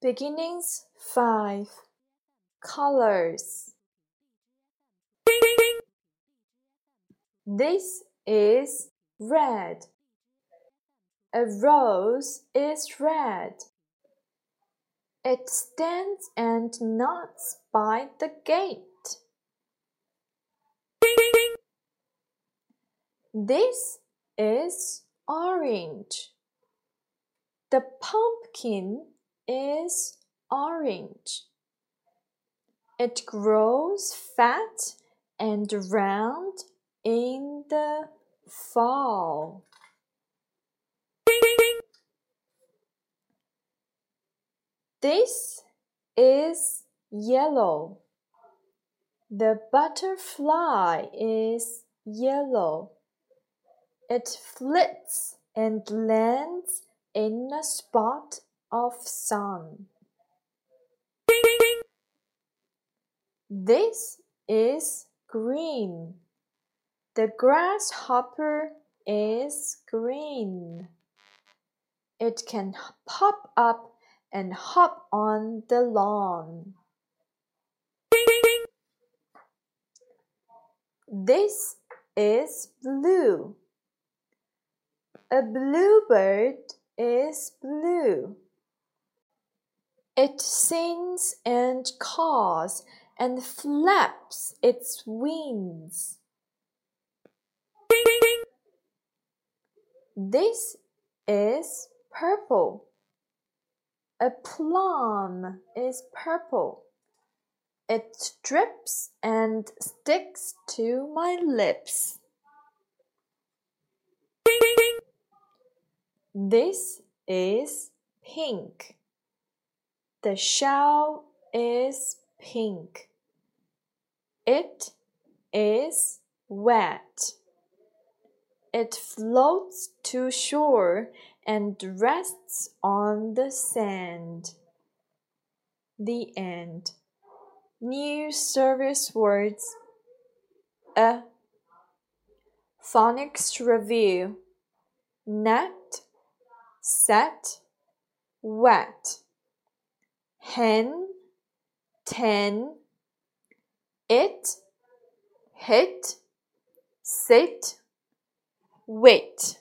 Beginnings 5 Colors This is red. A rose is red. It stands and nods by the gate. This is orange. The pumpkin is orange. It grows fat and round in the fall. This is yellow. The butterfly is yellow. It flits and lands in a spot of sun. This is green. The grasshopper is green. It can pop up and hop on the lawn. This is blue. A bluebird is blue. It sings and caws and flaps its wings. This is purple. A plum is purple. It drips and sticks to my lips. This is pink. The shell is pink. It is wet. It floats to shore and rests on the sand. The end. New service words. A. Phonics review. Net, set, wet. Hen, ten. It, hit, sit, wait.